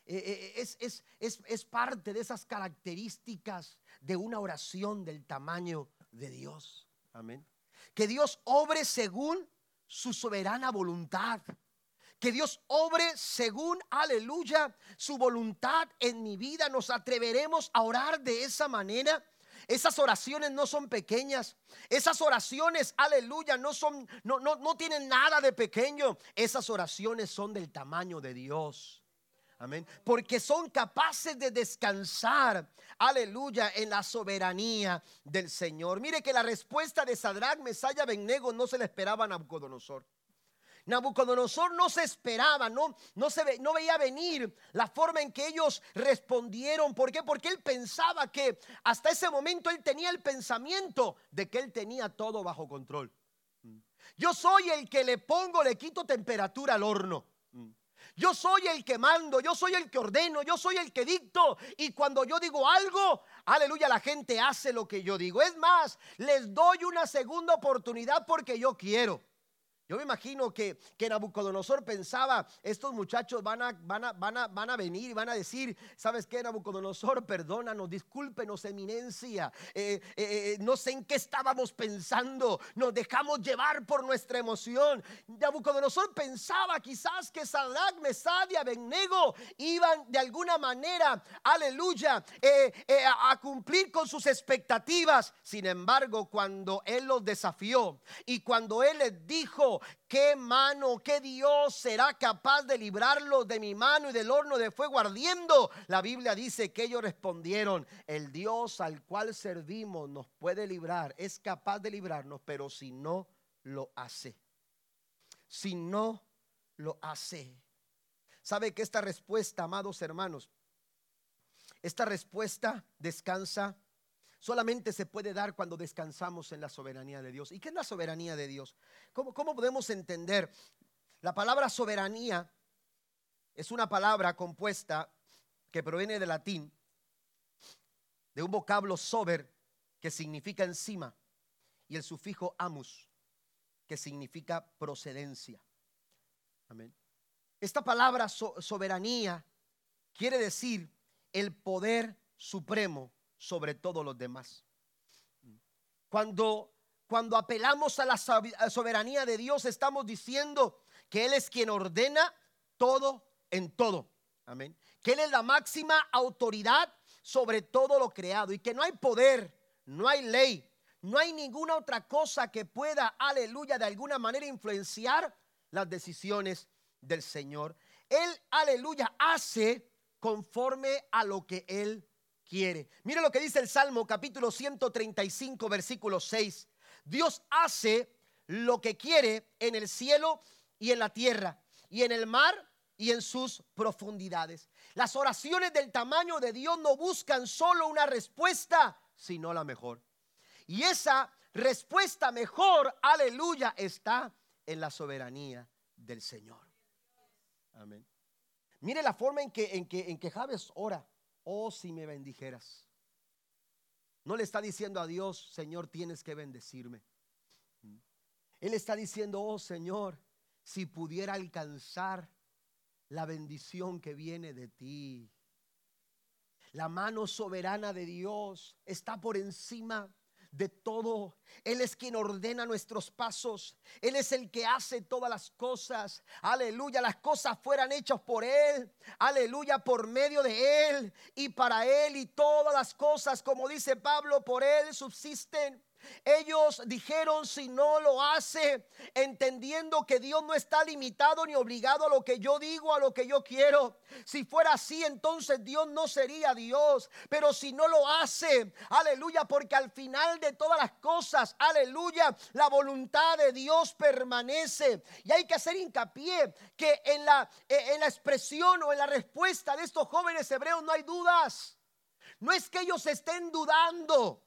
Eh, eh, es, es, es, es parte de esas características de una oración del tamaño de Dios. Amén. Que Dios obre según su soberana voluntad que Dios obre según, aleluya, su voluntad en mi vida. Nos atreveremos a orar de esa manera. Esas oraciones no son pequeñas. Esas oraciones, aleluya, no son, no, no, no tienen nada de pequeño. Esas oraciones son del tamaño de Dios. Amén. Porque son capaces de descansar, aleluya, en la soberanía del Señor. Mire que la respuesta de Sadrach, Mesaya, Bennego no se le esperaba a Nabucodonosor. Nabucodonosor no se esperaba, no, no, se no veía venir la forma en que ellos respondieron. ¿Por qué? Porque él pensaba que hasta ese momento él tenía el pensamiento de que él tenía todo bajo control. Yo soy el que le pongo, le quito temperatura al horno. Yo soy el que mando, yo soy el que ordeno, yo soy el que dicto. Y cuando yo digo algo, aleluya, la gente hace lo que yo digo. Es más, les doy una segunda oportunidad porque yo quiero. Yo me imagino que, que Nabucodonosor pensaba, estos muchachos van a, van, a, van, a, van a venir y van a decir, ¿sabes qué, Nabucodonosor? Perdónanos, discúlpenos, eminencia. Eh, eh, eh, no sé en qué estábamos pensando, nos dejamos llevar por nuestra emoción. Nabucodonosor pensaba quizás que Sadrach, Mesad y Abednego iban de alguna manera, aleluya, a, a cumplir con sus expectativas. Sin embargo, cuando él los desafió y cuando él les dijo, ¿qué mano, qué Dios será capaz de librarlos de mi mano y del horno de fuego ardiendo? La Biblia dice que ellos respondieron, el Dios al cual servimos nos puede librar, es capaz de librarnos, pero si no lo hace, si no lo hace. ¿Sabe que esta respuesta, amados hermanos, esta respuesta descansa solamente se puede dar cuando descansamos en la soberanía de Dios. ¿Y qué es la soberanía de Dios? ¿Cómo, podemos entender? La palabra soberanía es una palabra compuesta que proviene del latín, de un vocablo sober, que significa encima, y el sufijo amus, que significa procedencia. Amén. Esta palabra soberanía quiere decir el poder supremo sobre todos los demás. Cuando, cuando apelamos a la soberanía de Dios, estamos diciendo que Él es quien ordena todo en todo. Amén. Que Él es la máxima autoridad sobre todo lo creado y que no hay poder, no hay ley, no hay ninguna otra cosa que pueda, aleluya, de alguna manera influenciar las decisiones del Señor. Él, aleluya, hace conforme a lo que Él Mire lo que dice el Salmo capítulo 135, versículo 6. Dios hace lo que quiere en el cielo y en la tierra, y en el mar y en sus profundidades. Las oraciones del tamaño de Dios no buscan solo una respuesta, sino la mejor. Y esa respuesta mejor, aleluya, está en la soberanía del Señor. Amén. Mire la forma en que, en que, en que Javes ora. Oh, si me bendijeras. No le está diciendo a Dios, Señor, tienes que bendecirme. Él está diciendo, oh Señor, si pudiera alcanzar la bendición que viene de ti. La mano soberana de Dios está por encima de todo. Él es quien ordena nuestros pasos. Él es el que hace todas las cosas. Aleluya, las cosas fueran hechas por Él. Aleluya, por medio de Él y para Él. Y todas las cosas, como dice Pablo, por Él subsisten. Ellos dijeron, si no lo hace, entendiendo que Dios no está limitado ni obligado a lo que yo digo, a lo que yo quiero. Si fuera así, entonces Dios no sería Dios. Pero si no lo hace, aleluya, porque al final de todas las cosas, aleluya, la voluntad de Dios permanece. Y hay que hacer hincapié que en la, en la expresión o en la respuesta de estos jóvenes hebreos no hay dudas. No es que ellos estén dudando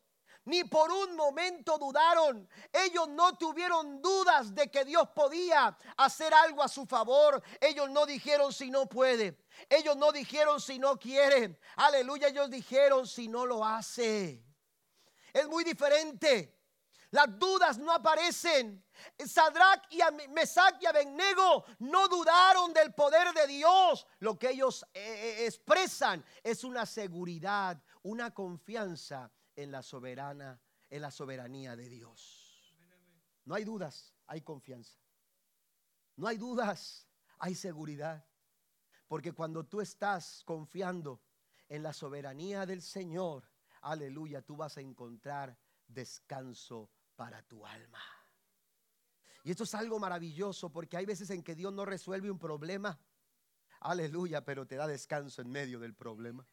ni por un momento dudaron. Ellos no tuvieron dudas de que Dios podía hacer algo a su favor. Ellos no dijeron si no puede. Ellos no dijeron si no quiere. Aleluya, ellos dijeron si no lo hace. Es muy diferente. Las dudas no aparecen. Sadrach y Mesach y Abednego no dudaron del poder de Dios. Lo que ellos eh, eh, expresan es una seguridad, una confianza en la soberana, en la soberanía de Dios. No hay dudas, hay confianza. No hay dudas, hay seguridad. Porque cuando tú estás confiando en la soberanía del Señor, aleluya, tú vas a encontrar descanso para tu alma. Y esto es algo maravilloso porque hay veces en que Dios no resuelve un problema. Aleluya, pero te da descanso en medio del problema.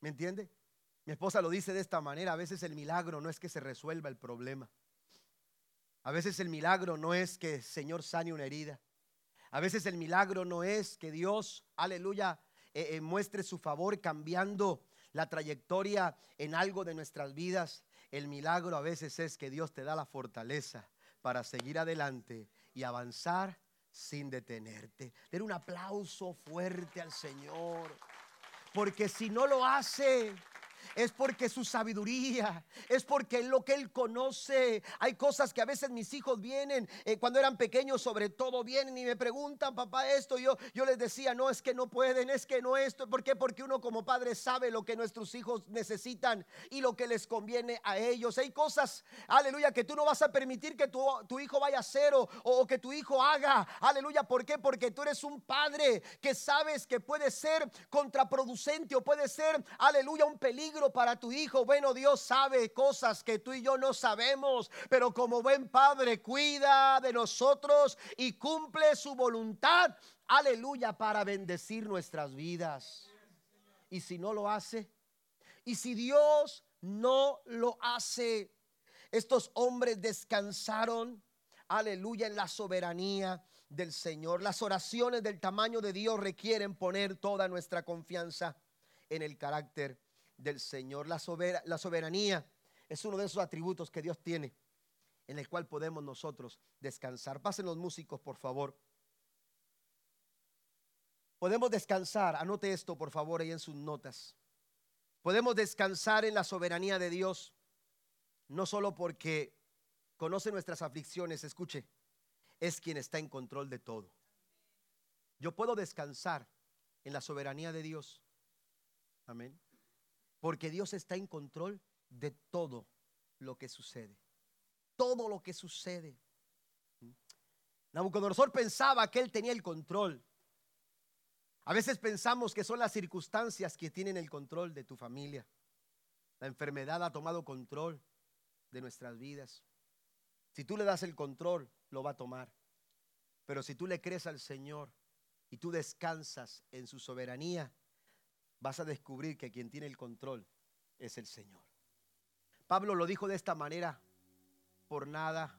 ¿Me entiende? Mi esposa lo dice de esta manera, a veces el milagro no es que se resuelva el problema. A veces el milagro no es que el Señor sane una herida. A veces el milagro no es que Dios, aleluya, eh, eh, muestre su favor cambiando la trayectoria en algo de nuestras vidas. El milagro a veces es que Dios te da la fortaleza para seguir adelante y avanzar sin detenerte. Den un aplauso fuerte al Señor. Porque si no lo hace, es porque su sabiduría, es porque lo que Él conoce. Hay cosas que a veces mis hijos vienen, eh, cuando eran pequeños sobre todo, vienen y me preguntan, papá, esto. Yo, yo les decía, no, es que no pueden, es que no esto. ¿Por qué? Porque uno como padre sabe lo que nuestros hijos necesitan y lo que les conviene a ellos. Hay cosas, aleluya, que tú no vas a permitir que tu, hijo vaya a hacer o, o que tu hijo haga. Aleluya, ¿por qué? Porque tú eres un padre que sabes que puede ser contraproducente o puede ser, aleluya, un peligro para tu hijo. Bueno, Dios sabe cosas que tú y yo no sabemos, pero como buen padre cuida de nosotros y cumple su voluntad. Aleluya, para bendecir nuestras vidas. Y si no lo hace, y si Dios no lo hace, estos hombres descansaron, aleluya, en la soberanía del Señor. Las oraciones del tamaño de Dios requieren poner toda nuestra confianza en el carácter del Señor. La, soberanía es uno de esos atributos que Dios tiene en el cual podemos nosotros descansar. Pasen los músicos, por favor. Podemos descansar, anote esto por favor ahí en sus notas. Podemos descansar en la soberanía de Dios, no solo porque conoce nuestras aflicciones, escuche, es quien está en control de todo. Yo puedo descansar en la soberanía de Dios. Amén. Porque Dios está en control de todo lo que sucede. Todo lo que sucede. Nabucodonosor pensaba que él tenía el control. A veces pensamos que son las circunstancias que tienen el control de tu familia. La enfermedad ha tomado control de nuestras vidas. Si tú le das el control, lo va a tomar. Pero si tú le crees al Señor y tú descansas en su soberanía, vas a descubrir que quien tiene el control es el Señor. Pablo lo dijo de esta manera, por nada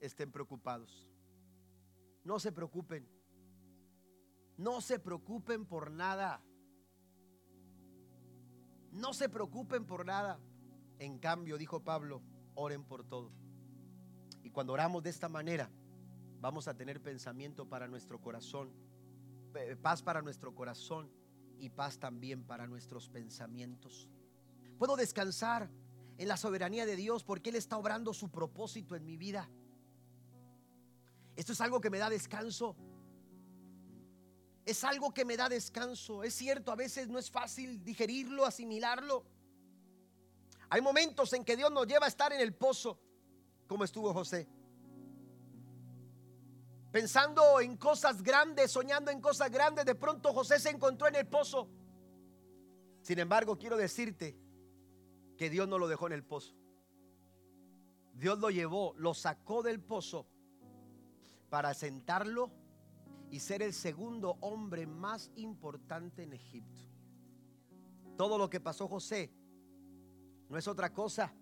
estén preocupados. No se preocupen. No se preocupen por nada. No se preocupen por nada. En cambio, dijo Pablo, oren por todo. Y cuando oramos de esta manera, vamos a tener pensamiento para nuestro corazón, paz para nuestro corazón y paz también para nuestros pensamientos. Puedo descansar en la soberanía de Dios porque Él está obrando su propósito en mi vida. Esto es algo que me da descanso. Es algo que me da descanso. Es cierto, a veces no es fácil digerirlo, asimilarlo. Hay momentos en que Dios nos lleva a estar en el pozo, como estuvo José. Pensando en cosas grandes, soñando en cosas grandes, de pronto José se encontró en el pozo. Sin embargo, quiero decirte que Dios no lo dejó en el pozo. Dios lo llevó, lo sacó del pozo para sentarlo y ser el segundo hombre más importante en Egipto. Todo lo que pasó José no es otra cosa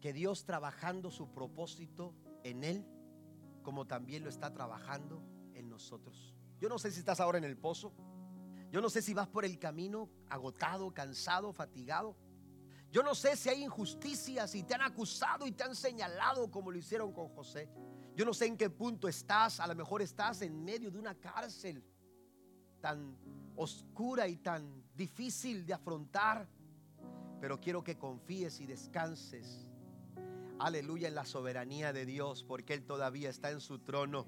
que Dios trabajando su propósito en él, como también lo está trabajando en nosotros. Yo no sé si estás ahora en el pozo. Yo no sé si vas por el camino agotado, cansado, fatigado. Yo no sé si hay injusticias y te han acusado y te han señalado como lo hicieron con José. Yo no sé en qué punto estás, a lo mejor estás en medio de una cárcel tan oscura y tan difícil de afrontar, pero quiero que confíes y descanses, aleluya, en la soberanía de Dios, porque Él todavía está en su trono.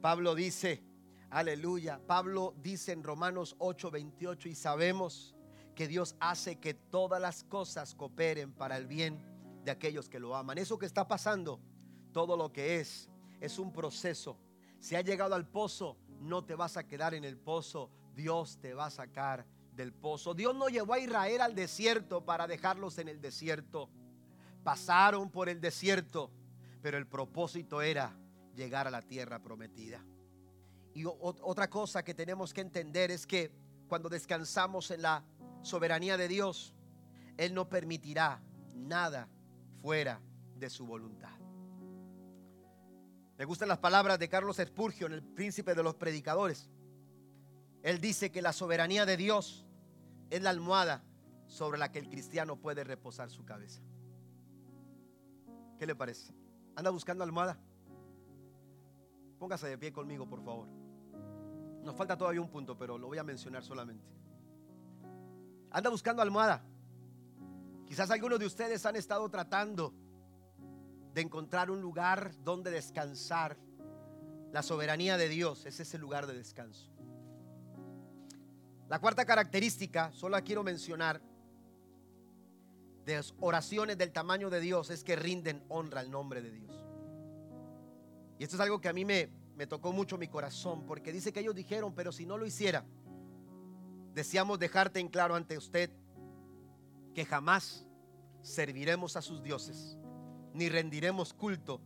Pablo dice, aleluya, Pablo dice en Romanos 8:28 y sabemos que Dios hace que todas las cosas cooperen para el bien de aquellos que lo aman. Eso que está pasando todo lo que es es un proceso. Si ha llegado al pozo, no te vas a quedar en el pozo. Dios te va a sacar del pozo. Dios no llevó a Israel al desierto para dejarlos en el desierto. Pasaron por el desierto, pero el propósito era llegar a la tierra prometida. Y otra cosa que tenemos que entender es que cuando descansamos en la soberanía de Dios, Él no permitirá nada fuera de su voluntad. Me gustan las palabras de Carlos Spurgeon, el príncipe de los predicadores. Él dice que la soberanía de Dios es la almohada sobre la que el cristiano puede reposar su cabeza. ¿Qué le parece? ¿Anda buscando almohada? Póngase de pie conmigo, por favor. Nos falta todavía un punto, pero lo voy a mencionar solamente. Anda buscando almohada. Quizás algunos de ustedes han estado tratando de encontrar un lugar donde descansar. La soberanía de Dios es ese lugar de descanso. La cuarta característica, solo la quiero mencionar, de oraciones del tamaño de Dios es que rinden honra al nombre de Dios. Y esto es algo que a mí me, me tocó mucho mi corazón, porque dice que ellos dijeron, pero si no lo hiciera, deseamos dejarte en claro ante usted que jamás serviremos a sus dioses ni rendiremos culto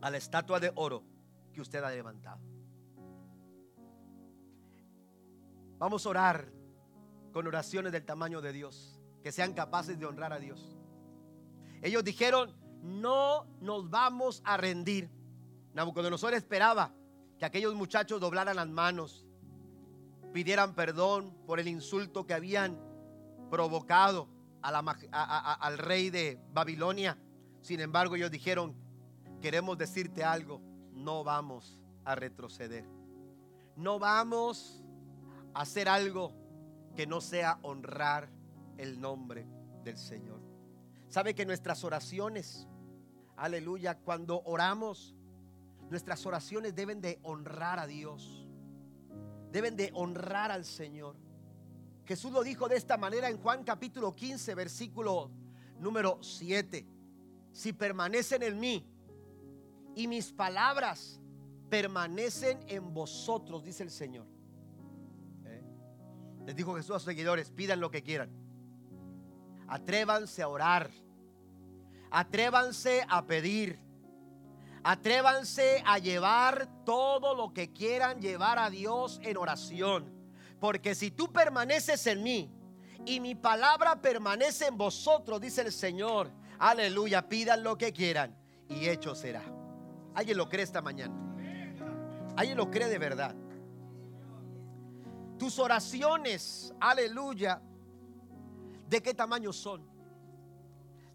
a la estatua de oro que usted ha levantado. Vamos a orar con oraciones del tamaño de Dios, que sean capaces de honrar a Dios. Ellos dijeron, no nos vamos a rendir. Nabucodonosor esperaba que aquellos muchachos doblaran las manos, pidieran perdón por el insulto que habían provocado al rey de Babilonia. Sin embargo, ellos dijeron, queremos decirte algo, no vamos a retroceder. No vamos a hacer algo que no sea honrar el nombre del Señor. Sabe que nuestras oraciones, aleluya, cuando oramos, nuestras oraciones deben de honrar a Dios. Deben de honrar al Señor. Jesús lo dijo de esta manera en Juan capítulo 15, versículo número 7 si permanecen en mí y mis palabras permanecen en vosotros, dice el Señor. ¿Eh? Les dijo Jesús a sus seguidores, pidan lo que quieran. Atrévanse a orar. Atrévanse a pedir. Atrévanse a llevar todo lo que quieran llevar a Dios en oración. Porque si tú permaneces en mí y mi palabra permanece en vosotros, dice el Señor, aleluya, pidan lo que quieran y hecho será. ¿Alguien lo cree esta mañana? ¿Alguien lo cree de verdad? Tus oraciones, aleluya, ¿de qué tamaño son?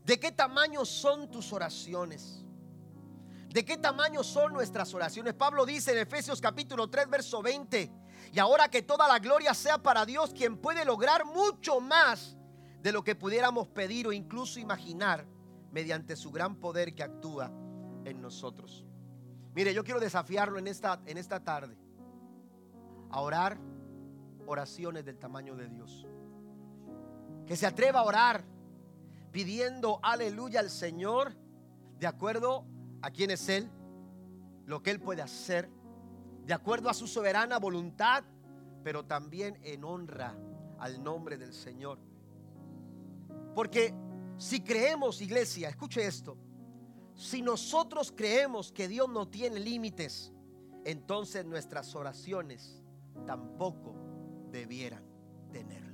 ¿De qué tamaño son tus oraciones? ¿De qué tamaño son nuestras oraciones? Pablo dice en Efesios capítulo 3, verso 20, y ahora que toda la gloria sea para Dios, quien puede lograr mucho más de lo que pudiéramos pedir o incluso imaginar mediante su gran poder que actúa en nosotros. Mire, yo quiero desafiarlo en esta, en esta tarde a orar oraciones del tamaño de Dios. Que se atreva a orar pidiendo aleluya al Señor de acuerdo a quién es Él, lo que Él puede hacer, de acuerdo a su soberana voluntad, pero también en honra al nombre del Señor. Porque si creemos, iglesia, escuche esto, si nosotros creemos que Dios no tiene límites, entonces nuestras oraciones tampoco debieran tenerlo.